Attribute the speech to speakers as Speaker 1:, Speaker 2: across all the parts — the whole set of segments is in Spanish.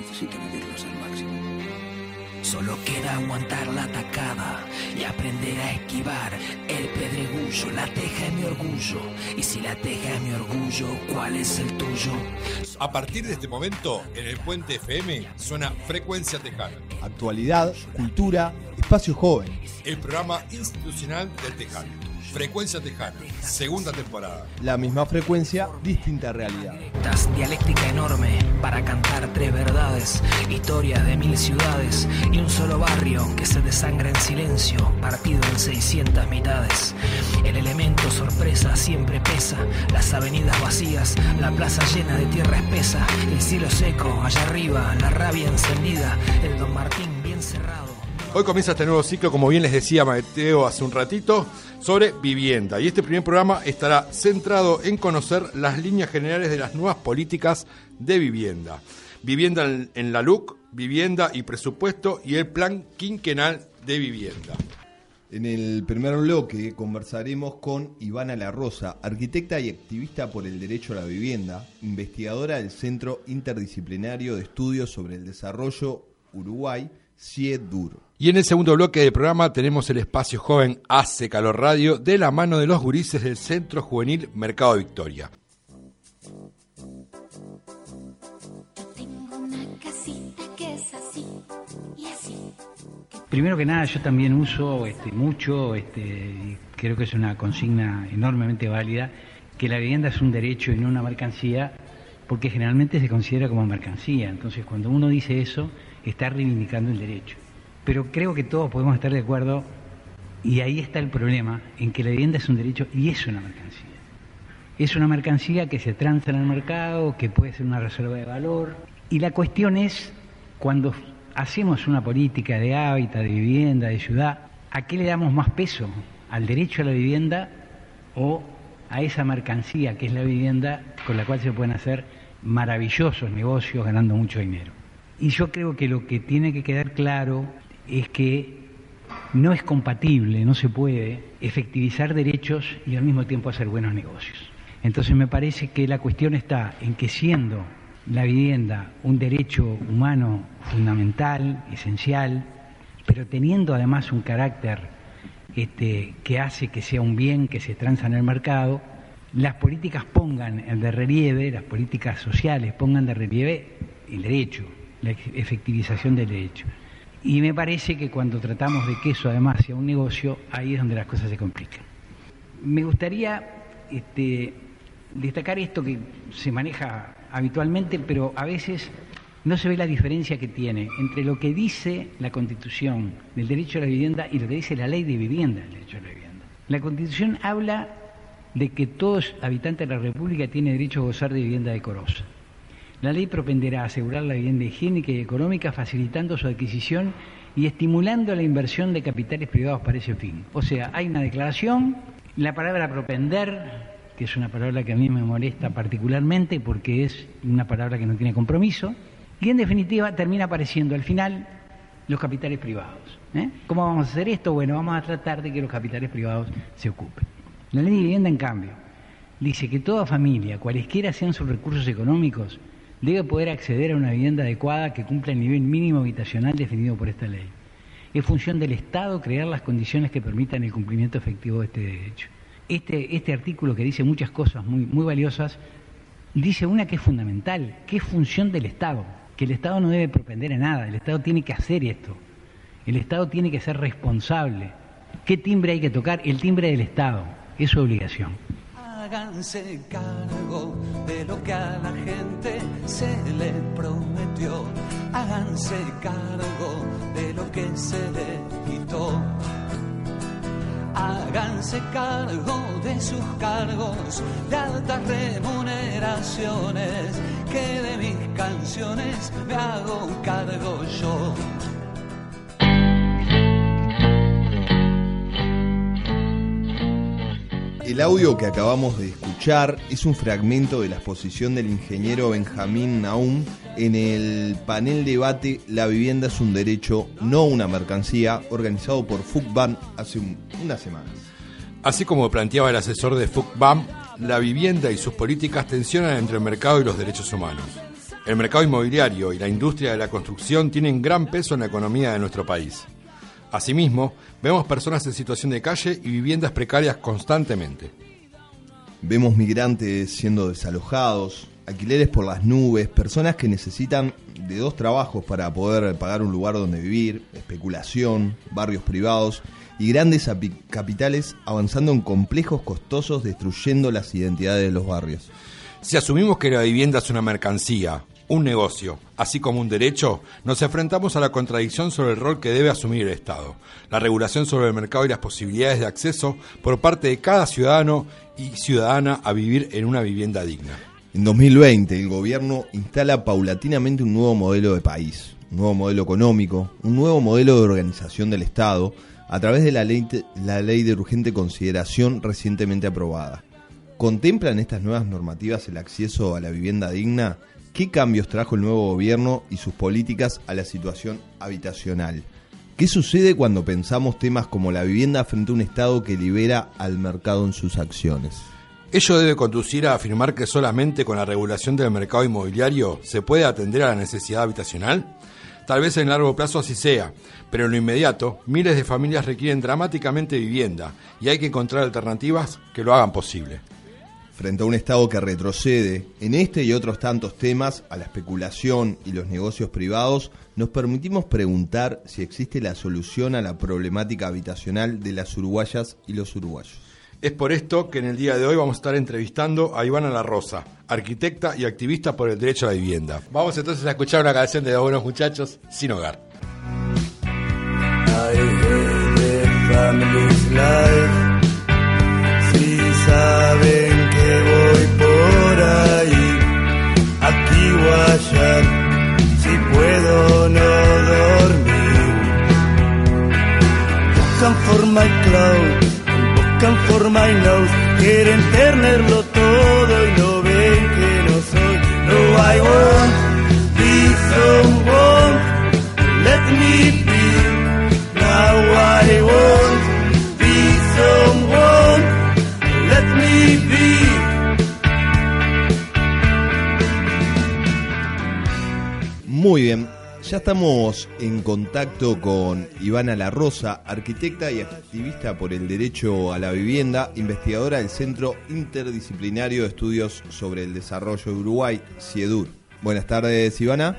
Speaker 1: Necesito vivirlos al máximo.
Speaker 2: Solo queda aguantar la atacada y aprender a esquivar el pedregullo. La teja es mi orgullo. Y si la teja es mi orgullo, ¿cuál es el tuyo?
Speaker 3: A partir de este momento, en el Puente FM suena Frecuencia Tejana,
Speaker 4: Actualidad, cultura, espacio joven.
Speaker 3: el programa institucional del Tejano. Frecuencia Tejana, segunda temporada.
Speaker 4: La misma frecuencia, distinta realidad.
Speaker 2: Dialéctica enorme para cantar tres verdades, historias de mil ciudades y un solo barrio que se desangra en silencio, partido en 600 mitades. El elemento sorpresa siempre pesa, las avenidas vacías, la plaza llena de tierra espesa, el cielo seco allá arriba, la rabia encendida, el Don Martín bien cerrado.
Speaker 3: Hoy comienza este nuevo ciclo, como bien les decía Mateo hace un ratito, sobre vivienda. Y este primer programa estará centrado en conocer las líneas generales de las nuevas políticas de vivienda. Vivienda en, la LUC, vivienda y presupuesto y el plan quinquenal de vivienda.
Speaker 4: En el primer bloque conversaremos con Ivana La Rosa, arquitecta y activista por el derecho a la vivienda, investigadora del Centro Interdisciplinario de Estudios sobre el Desarrollo Uruguay, CIEDUR.
Speaker 3: Y en el segundo bloque del programa tenemos el espacio joven Hace Calor Radio de la mano de los gurises del Centro Juvenil Mercado Victoria.
Speaker 5: Yo tengo una casita que es así y así.
Speaker 6: Primero que nada, yo también uso este, mucho, este, y creo que es una consigna enormemente válida, que la vivienda es un derecho y no una mercancía, porque generalmente se considera como mercancía. Entonces, cuando uno dice eso, está reivindicando el derecho. Pero creo que todos podemos estar de acuerdo, y ahí está el problema, en que la vivienda es un derecho y es una mercancía. Es una mercancía que se transa en el mercado, que puede ser una reserva de valor. Y la cuestión es, cuando hacemos una política de hábitat, de vivienda, de ciudad, ¿a qué le damos más peso? ¿Al derecho a la vivienda o a esa mercancía que es la vivienda con la cual se pueden hacer maravillosos negocios ganando mucho dinero? Y yo creo que lo que tiene que quedar claro es que no es compatible, no se puede efectivizar derechos y al mismo tiempo hacer buenos negocios. Entonces me parece que la cuestión está en que siendo la vivienda un derecho humano fundamental, esencial, pero teniendo además un carácter este, que hace que sea un bien que se transa en el mercado, las políticas pongan de relieve, las políticas sociales pongan de relieve el derecho, la efectivización del derecho. Y me parece que cuando tratamos de que eso además sea un negocio, ahí es donde las cosas se complican. Me gustaría este, destacar esto que se maneja habitualmente, pero a veces no se ve la diferencia que tiene entre lo que dice la Constitución del derecho a la vivienda y lo que dice la ley de vivienda del derecho a la vivienda. La Constitución habla de que todos habitantes de la República tienen derecho a gozar de vivienda decorosa. La ley propenderá a asegurar la vivienda higiénica y económica, facilitando su adquisición y estimulando la inversión de capitales privados para ese fin. O sea, hay una declaración, la palabra propender, que es una palabra que a mí me molesta particularmente porque es una palabra que no tiene compromiso, y en definitiva termina apareciendo al final los capitales privados. ¿eh? ¿Cómo vamos a hacer esto? Bueno, vamos a tratar de que los capitales privados se ocupen. La ley de vivienda, en cambio, dice que toda familia, cualesquiera sean sus recursos económicos, debe poder acceder a una vivienda adecuada que cumpla el nivel mínimo habitacional definido por esta ley. Es función del Estado crear las condiciones que permitan el cumplimiento efectivo de este derecho. Este, este artículo que dice muchas cosas muy, muy valiosas, dice una que es fundamental, que es función del Estado, que el Estado no debe propender a nada, el Estado tiene que hacer esto, el Estado tiene que ser responsable. ¿Qué timbre hay que tocar? El timbre del Estado, es su obligación.
Speaker 7: Háganse cargo de lo que a la gente se le prometió. Háganse cargo de lo que se le quitó. Háganse cargo de sus cargos de altas remuneraciones. Que de mis canciones me hago cargo yo.
Speaker 4: El audio que acabamos de escuchar es un fragmento de la exposición del ingeniero Benjamín Naum en el panel debate La vivienda es un derecho, no una mercancía, organizado por FUCBAN hace un- unas semanas.
Speaker 3: Así como planteaba el asesor de FUCBAM, la vivienda y sus políticas tensionan entre el mercado y los derechos humanos. El mercado inmobiliario y la industria de la construcción tienen gran peso en la economía de nuestro país. Asimismo, vemos personas en situación de calle y viviendas precarias constantemente.
Speaker 4: Vemos migrantes siendo desalojados, alquileres por las nubes, personas que necesitan de dos trabajos para poder pagar un lugar donde vivir, especulación, barrios privados y grandes capitales avanzando en complejos costosos destruyendo las identidades de los barrios.
Speaker 3: Si asumimos que la vivienda es una mercancía, un negocio, así como un derecho, nos enfrentamos a la contradicción sobre el rol que debe asumir el Estado, la regulación sobre el mercado y las posibilidades de acceso por parte de cada ciudadano y ciudadana a vivir en una vivienda digna.
Speaker 4: En 2020 el gobierno instala paulatinamente un nuevo modelo de país, un nuevo modelo económico, un nuevo modelo de organización del Estado a través de la ley, de urgente consideración recientemente aprobada. ¿Contemplan estas nuevas normativas el acceso a la vivienda digna? ¿Qué cambios trajo el nuevo gobierno y sus políticas a la situación habitacional? ¿Qué sucede cuando pensamos temas como la vivienda frente a un Estado que libera al mercado en sus acciones?
Speaker 3: Ello debe conducir a afirmar que solamente con la regulación del mercado inmobiliario se puede atender a la necesidad habitacional. Tal vez en largo plazo así sea, pero en lo inmediato miles de familias requieren dramáticamente vivienda y hay que encontrar alternativas que lo hagan posible.
Speaker 4: Frente a un Estado que retrocede en este y otros tantos temas a la especulación y los negocios privados, nos permitimos preguntar si existe la solución a la problemática habitacional de las uruguayas y los uruguayos.
Speaker 3: Es por esto que en el día de hoy vamos a estar entrevistando a Ivana La Rosa, arquitecta y activista por el derecho a la vivienda. Vamos entonces a escuchar una canción de los buenos muchachos, Sin Hogar. Si voy ahí, aquí o allá, si puedo no dormir. Come for my clothes buscan forma y nose, quieren tenerlo todo y no ven que no soy. No, I
Speaker 4: Muy bien, ya estamos en contacto con Ivana La Rosa, arquitecta y activista por el derecho a la vivienda, investigadora del Centro Interdisciplinario de Estudios sobre el Desarrollo de Uruguay, CIEDUR. Buenas tardes, Ivana.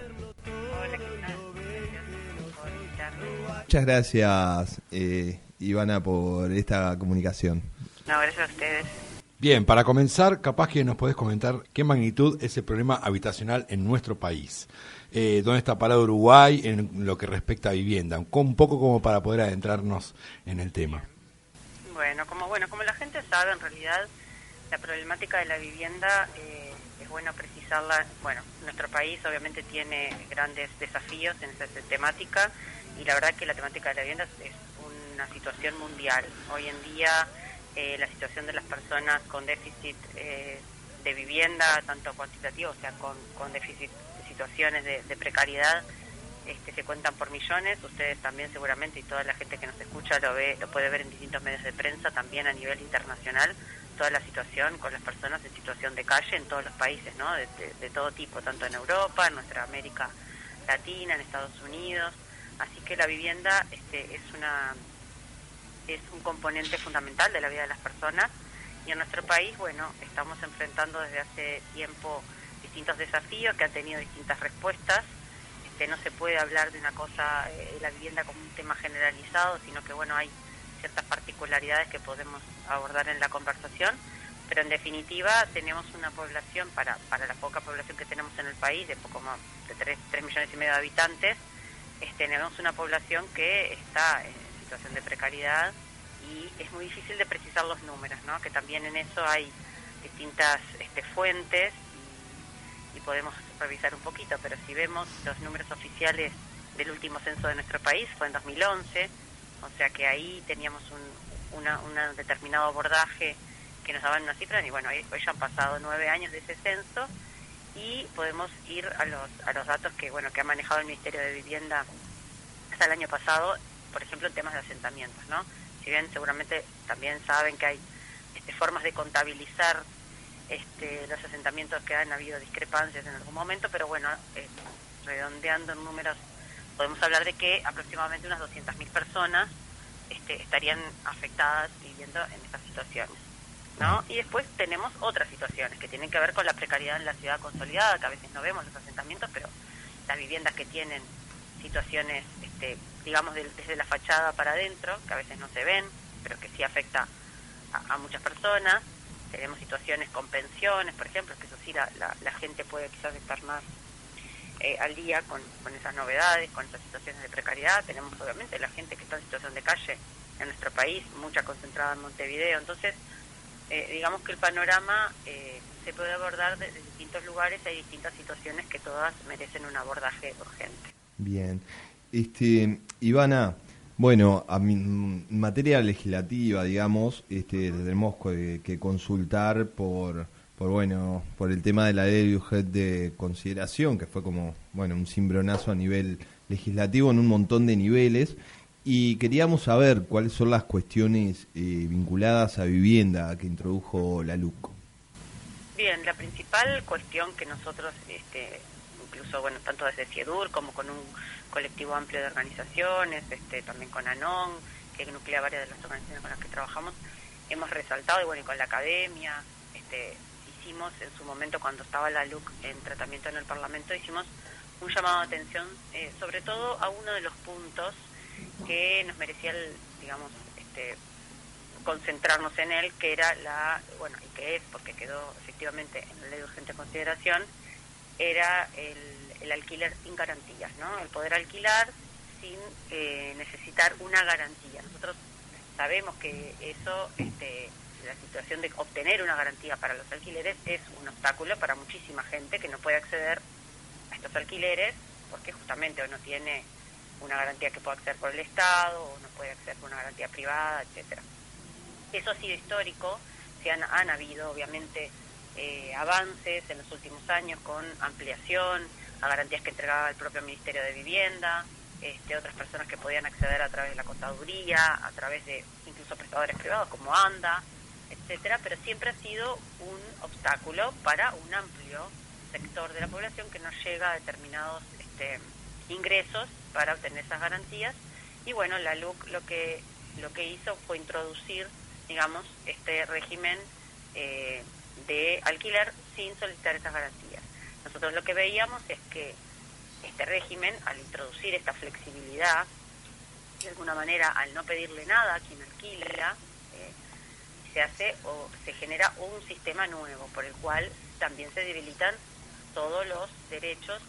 Speaker 4: Muchas gracias, eh, Ivana, por esta comunicación.
Speaker 8: No, gracias a ustedes.
Speaker 3: Bien, para comenzar, capaz que nos podés comentar qué magnitud es el problema habitacional en nuestro país eh, dónde está parado Uruguay en lo que respecta a vivienda, un poco como para poder adentrarnos en el tema.
Speaker 8: Bueno, como bueno, como la gente sabe, en realidad la problemática de la vivienda eh, es bueno precisarla. Bueno, nuestro país obviamente tiene grandes desafíos en esa temática y la verdad que la temática de la vivienda es, una situación mundial. Hoy en día eh, la situación de las personas con déficit eh, de vivienda, tanto cuantitativo, o sea, con, con déficit situaciones de, precariedad este, se cuentan por millones. Ustedes también seguramente y toda la gente que nos escucha lo ve, lo puede ver en distintos medios de prensa, también a nivel internacional, toda la situación con las personas en situación de calle en todos los países, ¿no? De, todo tipo, tanto en Europa, en nuestra América Latina, en Estados Unidos. Así que la vivienda este, es una es un componente fundamental de la vida de las personas y en nuestro país, bueno, estamos enfrentando desde hace tiempo distintos desafíos que han tenido distintas respuestas. Este, no se puede hablar de una cosa, eh, la vivienda como un tema generalizado, sino que bueno, hay ciertas particularidades que podemos abordar en la conversación, pero en definitiva tenemos una población, para, para la poca población que tenemos en el país, de poco más de 3, millones y medio de habitantes, este, tenemos una población que está situación de precariedad y es muy difícil de precisar los números, ¿no? que también en eso hay distintas este, fuentes y podemos revisar un poquito, pero si vemos los números oficiales del último censo de nuestro país, fue en 2011, o sea que ahí teníamos un una, determinado abordaje que nos daban una cifra, y bueno, hoy, ya han pasado nueve años de ese censo y podemos ir a los, a los datos que, bueno, que ha manejado el Ministerio de Vivienda hasta el año pasado, por ejemplo, en temas de asentamientos, ¿no? si bien seguramente también saben que hay este, formas de contabilizar este, los asentamientos que han habido discrepancias en algún momento, pero bueno, eh, redondeando en números, podemos hablar de que aproximadamente unas 200.000 personas este, estarían afectadas viviendo en estas situaciones. ¿no? Y después tenemos otras situaciones que tienen que ver con la precariedad en la ciudad consolidada, que a veces no vemos los asentamientos, pero las viviendas que tienen situaciones, este, digamos, desde la fachada para adentro, que a veces no se ven, pero que sí afecta a, muchas personas. Tenemos situaciones con pensiones, por ejemplo, que eso sí la, la, gente puede quizás estar más eh, al día con, con esas novedades, con esas situaciones de precariedad. Tenemos obviamente la gente que está en situación de calle en nuestro país, mucha concentrada en Montevideo. Entonces, eh, digamos que el panorama eh, se puede abordar desde distintos lugares, hay distintas situaciones que todas merecen un abordaje urgente.
Speaker 4: Bien. Este, Ivana, bueno, a en materia legislativa, digamos, este, tenemos que, consultar por, por, bueno, por el tema de la ley de de consideración, que fue como, bueno, un cimbronazo a nivel legislativo en un montón de niveles. Y queríamos saber cuáles son las cuestiones eh, vinculadas a vivienda que introdujo la LUC.
Speaker 8: Bien, la principal cuestión que nosotros, este, incluso bueno, tanto desde CIEDUR como con un colectivo amplio de organizaciones, este, también con ANON, que nuclea varias de las organizaciones con las que trabajamos, hemos resaltado, y bueno, y con la academia, este, hicimos en su momento cuando estaba la LUC en tratamiento en el Parlamento, hicimos un llamado de atención eh, sobre todo a uno de los puntos que nos merecía, digamos, este, concentrarnos en él, que era la, bueno, y que es, porque quedó efectivamente en la ley de urgente consideración, era el, alquiler sin garantías, ¿no? El poder alquilar sin eh, necesitar una garantía. Nosotros sabemos que eso, este, la situación de obtener una garantía para los alquileres es un obstáculo para muchísima gente que no puede acceder a estos alquileres porque justamente o no tiene una garantía que pueda acceder por el Estado, o no puede acceder por una garantía privada, etcétera. Eso ha sido histórico, se han, han habido obviamente eh, avances en los últimos años con ampliación a garantías que entregaba el propio Ministerio de Vivienda, este, otras personas que podían acceder a través de la contaduría, a través de incluso prestadores privados como ANDA, etcétera, pero siempre ha sido un obstáculo para un amplio sector de la población que no llega a determinados este, ingresos para obtener esas garantías. Y bueno la LUC lo que lo que hizo fue introducir digamos este régimen eh, de alquiler sin solicitar esas garantías nosotros lo que veíamos es que este régimen al introducir esta flexibilidad de alguna manera al no pedirle nada a quien alquila eh, se hace o se genera un sistema nuevo por el cual también se debilitan todos los derechos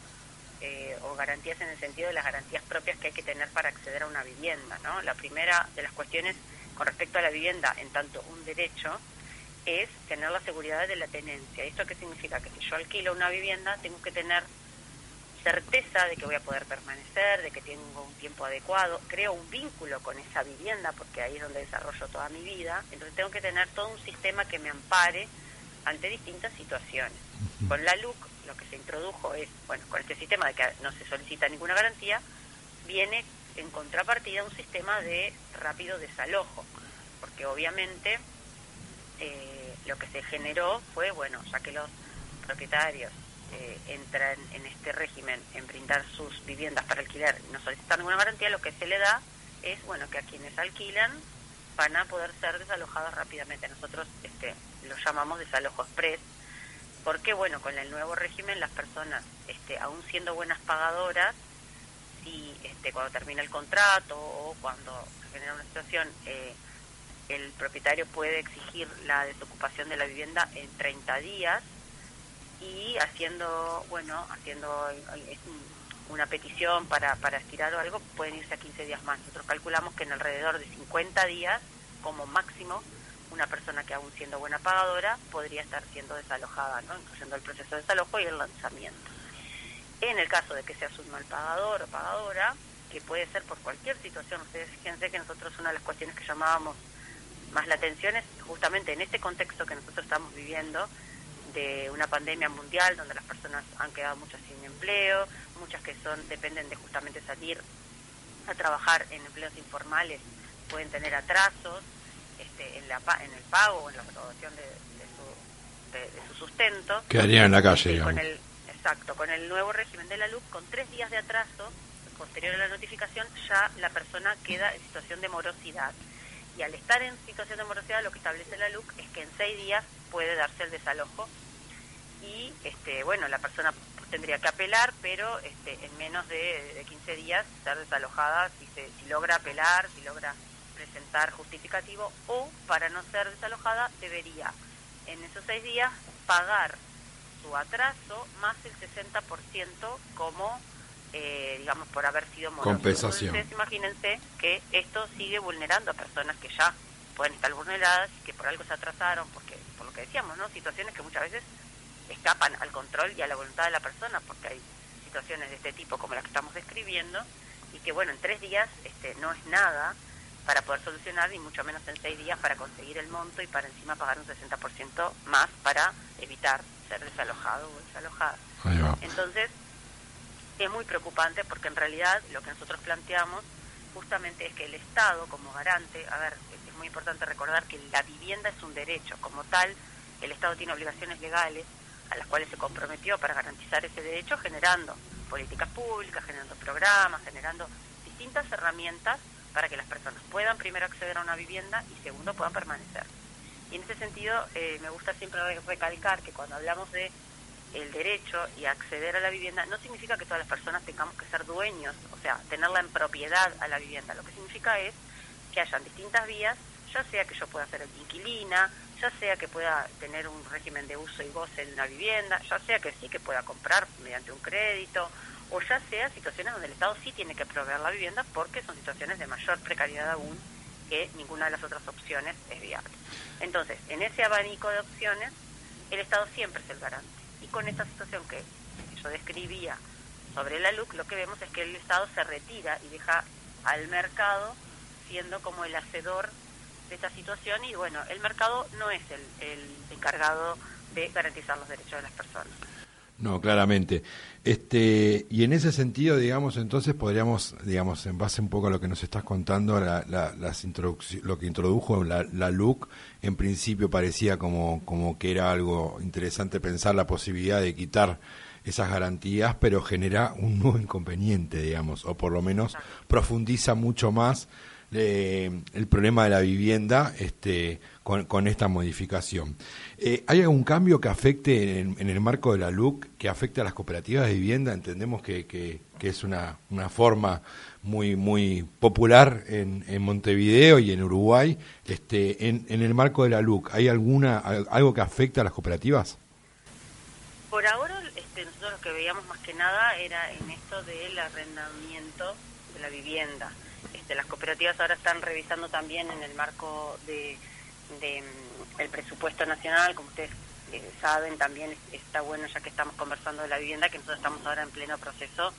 Speaker 8: eh, o garantías en el sentido de las garantías propias que hay que tener para acceder a una vivienda. ¿no? La primera de las cuestiones con respecto a la vivienda, en tanto un derecho, es tener la seguridad de la tenencia. ¿Esto qué significa? Que si yo alquilo una vivienda, tengo que tener certeza de que voy a poder permanecer, de que tengo un tiempo adecuado, creo un vínculo con esa vivienda, porque ahí es donde desarrollo toda mi vida, entonces tengo que tener todo un sistema que me ampare ante distintas situaciones. Con la LUC lo que se introdujo es, bueno, con este sistema de que no se solicita ninguna garantía, viene en contrapartida un sistema de rápido desalojo, porque obviamente eh, lo que se generó fue, bueno, ya que los propietarios eh, entran en este régimen en brindar sus viviendas para alquilar no solicitar ninguna garantía, lo que se le da es, bueno, que a quienes alquilan van a poder ser desalojados rápidamente. Nosotros este, lo llamamos desalojo express, porque bueno, con el nuevo régimen las personas, este, aún siendo buenas pagadoras, si este, cuando termina el contrato o cuando se genera una situación, eh, el propietario puede exigir la desocupación de la vivienda en 30 días y haciendo, bueno, haciendo eh, una petición para, para estirar o algo, pueden irse a 15 días más. Nosotros calculamos que en alrededor de 50 días, como máximo, una persona que aún siendo buena pagadora podría estar siendo desalojada, ¿no? incluyendo el proceso de desalojo y el lanzamiento. En el caso de que seas un mal pagador o pagadora, que puede ser por cualquier situación, ustedes fíjense que nosotros una de las cuestiones que llamábamos más la atención es justamente en este contexto que nosotros estamos viviendo de una pandemia mundial donde las personas han quedado muchas sin empleo, muchas que son dependen de justamente salir a trabajar en empleos informales pueden tener atrasos este, en, la, en el pago o en la recaudación de, de su, de- de su sustento.
Speaker 3: Quedarían en la calle,
Speaker 8: con el, exacto, con el nuevo régimen de la LUC, con tres días de atraso posterior a la notificación, ya la persona queda en situación de morosidad. Y al estar en situación de morosidad, lo que establece la LUC es que en seis días puede darse el desalojo y, este, bueno, la persona tendría que apelar, pero este, en menos de, de 15 días ser desalojada si, se, si logra apelar, si logra presentar justificativo o para no ser desalojada debería en esos seis días pagar su atraso más el 60% como, eh, digamos, por haber sido moroso.
Speaker 3: Compensación.
Speaker 8: Entonces, imagínense que esto sigue vulnerando a personas que ya pueden estar vulneradas y que por algo se atrasaron, porque por lo que decíamos, ¿no? Situaciones que muchas veces escapan al control y a la voluntad de la persona, porque hay situaciones de este tipo como las que estamos describiendo y que, bueno, en tres días este, no es nada para poder solucionar, y mucho menos en seis días para conseguir el monto y para encima pagar un 60% más para evitar ser desalojado o desalojada. Entonces, es muy preocupante porque en realidad lo que nosotros planteamos justamente es que el Estado como garante, a ver, es muy importante recordar que la vivienda es un derecho, como tal, el Estado tiene obligaciones legales a las cuales se comprometió para garantizar ese derecho generando políticas públicas, generando programas, generando distintas herramientas para que las personas puedan primero acceder a una vivienda y segundo puedan permanecer. Y en ese sentido eh, me gusta siempre re- recalcar que cuando hablamos de el derecho y acceder a la vivienda no significa que todas las personas tengamos que ser dueños, o sea, tenerla en propiedad a la vivienda. Lo que significa es que hayan distintas vías, ya sea que yo pueda ser inquilina, ya sea que pueda tener un régimen de uso y goce de una vivienda, ya sea que sí que pueda comprar mediante un crédito, o ya sea situaciones donde el Estado sí tiene que proveer la vivienda porque son situaciones de mayor precariedad aún que ninguna de las otras opciones es viable. Entonces, en ese abanico de opciones, el Estado siempre es el garante. Y con esta situación que yo describía sobre la LUC, lo que vemos es que el Estado se retira y deja al mercado siendo como el hacedor de esta situación y bueno, el mercado no es el, el encargado de garantizar los derechos de las personas.
Speaker 3: No, claramente. Este, y en ese sentido, digamos, entonces podríamos, digamos, en base un poco a lo que nos estás contando, la, la- las lo que introdujo la, la LUC, en principio parecía como, como que era algo interesante pensar la posibilidad de quitar esas garantías, pero genera un nuevo inconveniente, digamos, o por lo menos profundiza mucho más eh, el problema de la vivienda este, con, esta modificación. Eh, ¿Hay algún cambio que afecte en, el marco de la LUC, que afecte a las cooperativas de vivienda? Entendemos que, que, es una, una forma muy muy popular en, en Montevideo y en Uruguay. Este, en, en el marco de la LUC, ¿hay alguna al- algo que afecte a las cooperativas?
Speaker 8: Por ahora, este, nosotros lo que veíamos más que nada era en esto del arrendamiento de la vivienda. Este, las cooperativas ahora están revisando también en el marco de, mm, el presupuesto nacional, como ustedes eh, saben, también es- está bueno ya que estamos conversando de la vivienda, que nosotros estamos ahora en pleno proceso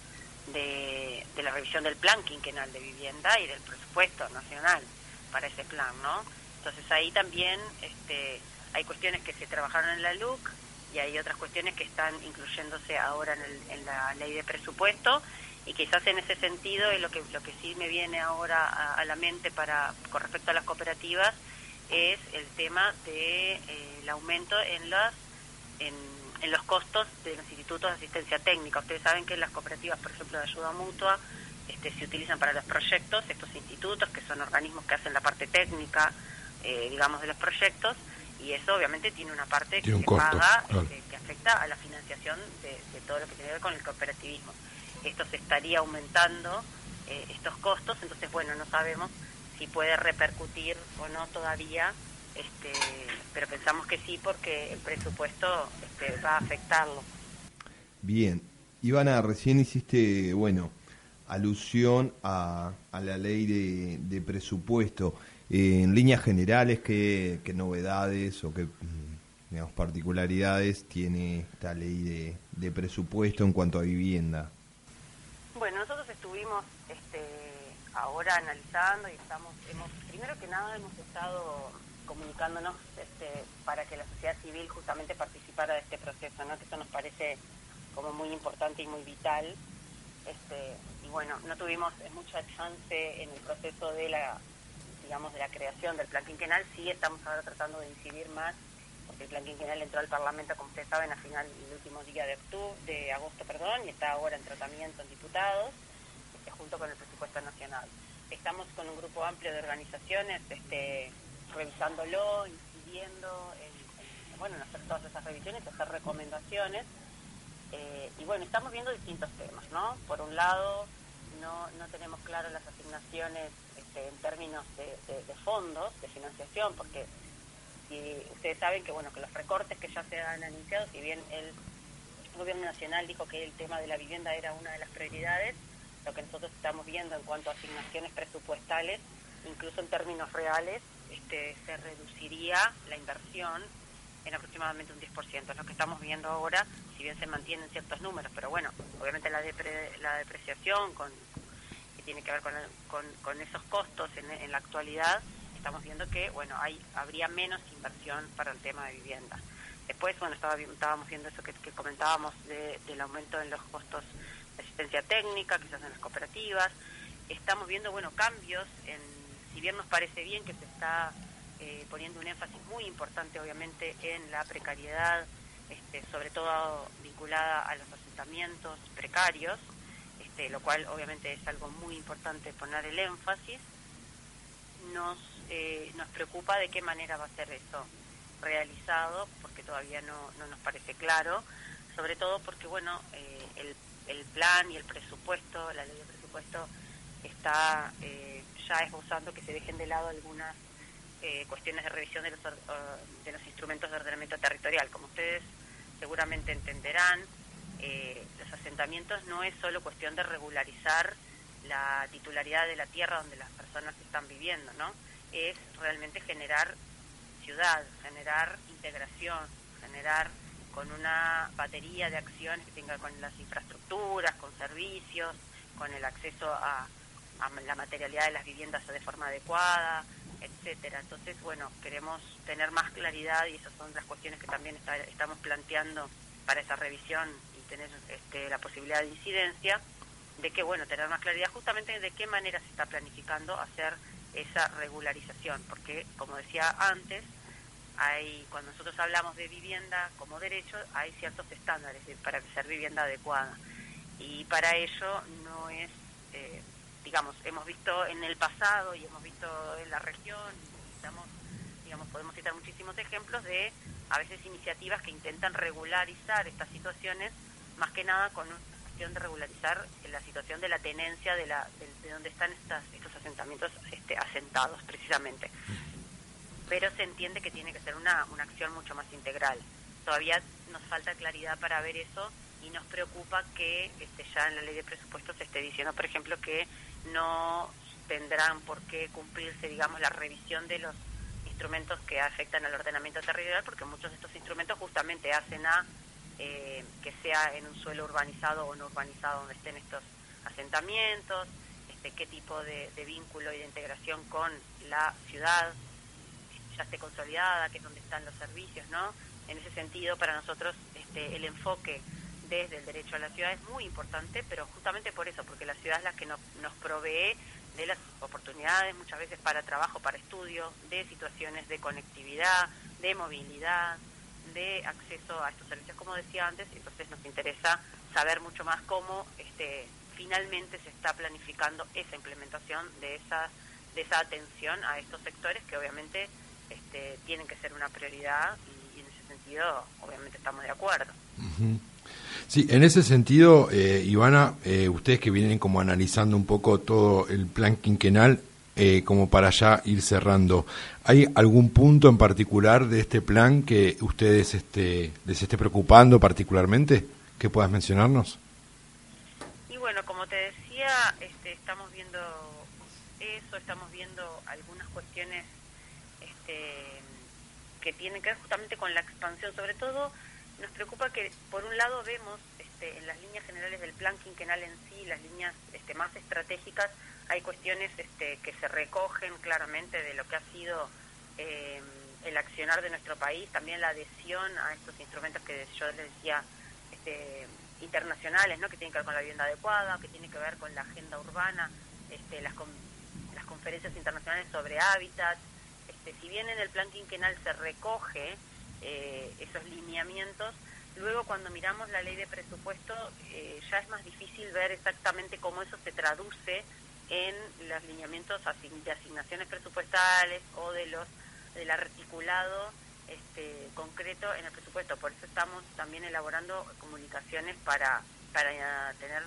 Speaker 8: de, de la revisión del plan quinquenal de vivienda y del presupuesto nacional para ese plan, ¿no? Entonces ahí también este, hay cuestiones que se trabajaron en la LUC y hay otras cuestiones que están incluyéndose ahora en, el- en la ley de presupuesto y quizás en ese sentido es lo que lo que sí me viene ahora a, a la mente para con respecto a las cooperativas es el tema de eh, el aumento en las en, en los costos de los institutos de asistencia técnica. Ustedes saben que las cooperativas, por ejemplo, de ayuda mutua, este, se utilizan para los proyectos, estos institutos que son organismos que hacen la parte técnica, eh, digamos, de los proyectos, y eso obviamente tiene una parte
Speaker 3: Tiene
Speaker 8: que
Speaker 3: un costo,
Speaker 8: paga,
Speaker 3: claro.
Speaker 8: este, que afecta a la financiación de, de todo lo que tiene que ver con el cooperativismo. Esto se estaría aumentando, eh, estos costos, entonces, bueno, no sabemos si puede repercutir o no todavía, este, pero pensamos que sí porque el presupuesto este, va a afectarlo.
Speaker 4: Bien, Ivana, recién hiciste, bueno, alusión a, a la ley de, de presupuesto. Eh, en líneas generales, ¿qué, novedades o qué mm, digamos, particularidades tiene esta ley de presupuesto en cuanto a vivienda?
Speaker 8: Bueno, nosotros estuvimos este, ahora analizando y estamos, hemos, primero que nada hemos estado comunicándonos este, para que la sociedad civil justamente participara de este proceso, ¿no? que eso nos parece como muy importante y muy vital. Este, y bueno, no tuvimos mucha chance en el proceso de la digamos, de la creación del plan quinquenal, sí estamos ahora tratando de incidir más, el plan quinquenal entró al Parlamento, como ustedes saben, a final el último día de octubre, de agosto, perdón, y está ahora en tratamiento en diputados, este, junto con el presupuesto nacional. Estamos con un grupo amplio de organizaciones este, revisándolo, incidiendo en, en, bueno, en hacer todas esas revisiones, hacer recomendaciones. Eh, y bueno, estamos viendo distintos temas, ¿no? Por un lado, no, no tenemos claro las asignaciones este, en términos de, fondos, de financiación, porque si ustedes saben que bueno que los recortes que ya se han anunciado, si bien el gobierno nacional dijo que el tema de la vivienda era una de las prioridades, lo que nosotros estamos viendo en cuanto a asignaciones presupuestales, incluso en términos reales, este, se reduciría la inversión en aproximadamente un 10%. Es lo que estamos viendo ahora, si bien se mantienen ciertos números, pero bueno, obviamente la, depre, la depreciación con, que tiene que ver con, con, con esos costos en, la actualidad, estamos viendo que bueno hay habría menos inversión para el tema de vivienda. Después, bueno, estaba, estábamos viendo eso que, comentábamos de, del aumento en los costos de asistencia técnica, quizás en las cooperativas. Estamos viendo, bueno, cambios en, si bien nos parece bien que se está eh, poniendo un énfasis muy importante, obviamente, en la precariedad, este, sobre todo vinculada a los asentamientos precarios, este, lo cual obviamente es algo muy importante poner el énfasis. Nos, eh, nos preocupa de qué manera va a ser eso realizado, porque todavía no, no nos parece claro, sobre todo porque, bueno, eh, el, el, plan y el presupuesto, la ley de presupuesto, está eh, ya esbozando que se dejen de lado algunas eh, cuestiones de revisión de los, de los instrumentos de ordenamiento territorial. Como ustedes seguramente entenderán, los asentamientos no es solo cuestión de regularizar la titularidad de la tierra donde las personas están viviendo, ¿no? Es realmente generar ciudad, generar integración, generar con una batería de acciones que tenga con las infraestructuras, con servicios, con el acceso a, la materialidad de las viviendas de forma adecuada, etcétera. Entonces, bueno, queremos tener más claridad y esas son las cuestiones que también está, estamos planteando para esa revisión y tener este, la posibilidad de incidencia, de que, bueno, tener más claridad justamente de qué manera se está planificando hacer esa regularización, porque, como decía antes, hay cuando nosotros hablamos de vivienda como derecho, hay ciertos estándares para ser vivienda adecuada. Y para ello no es... Eh, digamos, hemos visto en el pasado y hemos visto en la región, estamos, digamos, podemos citar muchísimos ejemplos de a veces iniciativas que intentan regularizar estas situaciones, más que nada con una de regularizar la situación de la tenencia de, la, de, de donde están estas, estos asentamientos este, asentados precisamente. Pero se entiende que tiene que ser una, una acción mucho más integral. Todavía nos falta claridad para ver eso y nos preocupa que este, ya en la ley de presupuestos se esté diciendo, por ejemplo, que no tendrán por qué cumplirse, digamos, la revisión de los instrumentos que afectan al ordenamiento territorial, porque muchos de estos instrumentos justamente hacen a eh, que sea en un suelo urbanizado o no urbanizado donde estén estos asentamientos, este, qué tipo de, vínculo y de integración con la ciudad ya esté consolidada, que es donde están los servicios, ¿no? En ese sentido, para nosotros, este, el enfoque desde el derecho a la ciudad es muy importante, pero justamente por eso, porque la ciudad es la que nos, nos provee de las oportunidades muchas veces para trabajo, para estudio, de situaciones de conectividad, de movilidad, de acceso a estos servicios, como decía antes, entonces nos interesa saber mucho más cómo este, finalmente se está planificando esa implementación de esa, de esa atención a estos sectores que obviamente este, tienen que ser una prioridad y, en ese sentido obviamente estamos de acuerdo.
Speaker 3: Sí, en ese sentido, eh, Ivana, eh, ustedes que vienen como analizando un poco todo el plan quinquenal, eh, como para ya ir cerrando, ¿hay algún punto en particular de este plan que ustedes este, les esté preocupando particularmente? ¿Que puedas mencionarnos?
Speaker 8: Y bueno, como te decía, este, estamos viendo eso, estamos viendo algunas cuestiones este, que tienen que ver justamente con la expansión, sobre todo nos preocupa que por un lado vemos este, en las líneas generales del plan quinquenal en sí, las líneas este, más estratégicas, hay cuestiones este, que se recogen claramente de lo que ha sido eh, el accionar de nuestro país, también la adhesión a estos instrumentos que yo les decía este, internacionales, ¿no? que tienen que ver con la vivienda adecuada, que tiene que ver con la agenda urbana, este, las, las conferencias internacionales sobre hábitat. Este, si bien en el plan quinquenal se recoge eh, esos lineamientos, luego cuando miramos la ley de presupuesto eh, ya es más difícil ver exactamente cómo eso se traduce en los lineamientos de asignaciones presupuestales o de los del articulado este, concreto en el presupuesto. Por eso estamos también elaborando comunicaciones para, para tener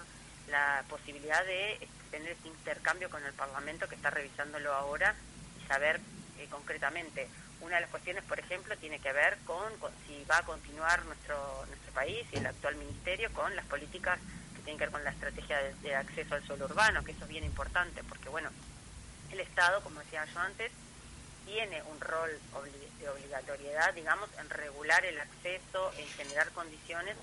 Speaker 8: la posibilidad de este, tener ese intercambio con el Parlamento que está revisándolo ahora y saber eh, concretamente. Una de las cuestiones, por ejemplo, tiene que ver con, con si va a continuar nuestro, nuestro país y el actual ministerio con las políticas tienen que ver con la estrategia de, de acceso al suelo urbano, que eso es bien importante, porque bueno, el Estado, como decía yo antes, tiene un rol de obligatoriedad, digamos, en regular el acceso, en generar condiciones.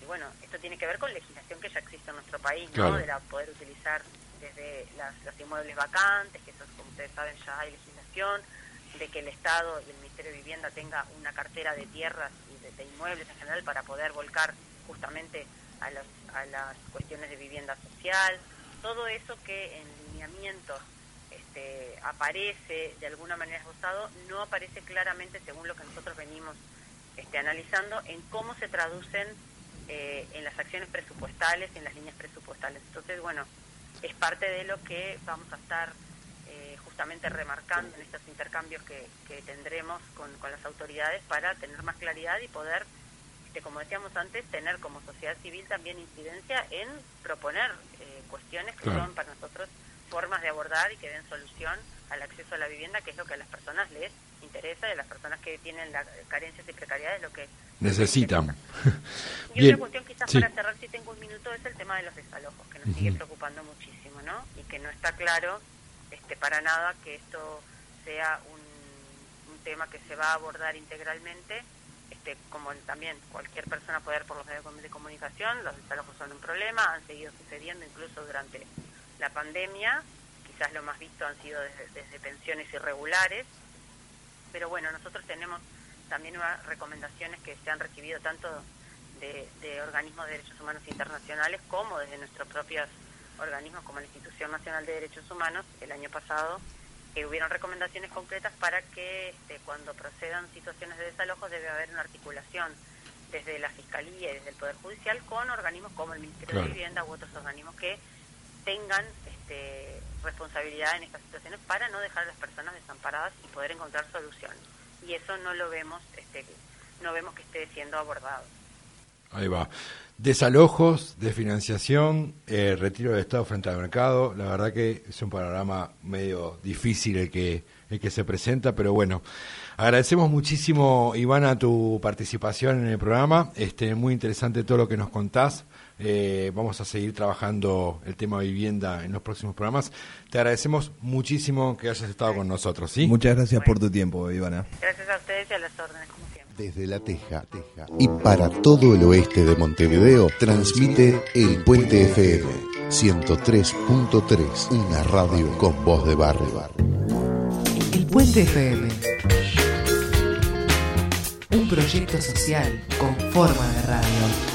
Speaker 8: Y bueno, esto tiene que ver con legislación que ya existe en nuestro país, ¿no?
Speaker 3: Claro.
Speaker 8: De la poder utilizar desde las, los inmuebles vacantes, que eso, como ustedes saben, ya hay legislación, de que el Estado y el Ministerio de Vivienda tenga una cartera de tierras y de, de inmuebles en general para poder volcar justamente a, los, a las cuestiones de vivienda social. Todo eso que en lineamientos este, aparece de alguna manera esbozado, no aparece claramente según lo que nosotros venimos este, analizando en cómo se traducen eh, en las acciones presupuestales, en las líneas presupuestales. Entonces, bueno, es parte de lo que vamos a estar eh, justamente remarcando en estos intercambios que, tendremos con las autoridades para tener más claridad y poder, este, como decíamos antes, tener como sociedad civil también incidencia en proponer eh, cuestiones que
Speaker 3: Claro.
Speaker 8: son para nosotros formas de abordar y que den solución al acceso a la vivienda, que es lo que a las personas les interesa, y a las personas que tienen las carencias y precariedades, lo que
Speaker 3: Necesitan.
Speaker 8: y
Speaker 3: Bien.
Speaker 8: otra cuestión quizás
Speaker 3: Sí.
Speaker 8: para cerrar, si tengo un minuto, es el tema de los desalojos, que nos sigue preocupando muchísimo, ¿no? Y que no está claro este, para nada que esto sea un, un tema que se va a abordar integralmente, como también cualquier persona puede ver por los medios de comunicación, los desalojos son un problema, han seguido sucediendo incluso durante la pandemia, quizás lo más visto han sido desde, desde pensiones irregulares, pero bueno, nosotros tenemos también unas recomendaciones que se han recibido tanto de, de organismos de derechos humanos internacionales como desde nuestros propios organismos como la Institución Nacional de Derechos Humanos el año pasado que hubieron recomendaciones concretas para que este, cuando procedan situaciones de desalojo debe haber una articulación desde la Fiscalía y desde el Poder Judicial con organismos como el Ministerio
Speaker 3: Claro.
Speaker 8: de Vivienda u otros organismos que tengan este, responsabilidad en estas situaciones para no dejar a las personas desamparadas y poder encontrar soluciones. Y eso no lo vemos, este, no vemos que esté siendo abordado.
Speaker 3: Ahí va. Desalojos, desfinanciación, eh, retiro de Estado frente al mercado. La verdad que es un panorama medio difícil el que, el que se presenta, pero bueno. Agradecemos muchísimo, Ivana, tu participación en el programa. Este, muy interesante todo lo que nos contás. Eh, vamos a seguir trabajando el tema vivienda en los próximos programas. Te agradecemos muchísimo que hayas estado con nosotros. ¿sí?
Speaker 4: Muchas gracias por tu tiempo, Ivana.
Speaker 8: Gracias a ustedes y a las órdenes, como siempre.
Speaker 9: Desde La Teja y para todo el oeste de Montevideo transmite El Puente FM 103.3, una radio con voz de barrio.
Speaker 10: El Puente FM. Un proyecto social con forma de radio.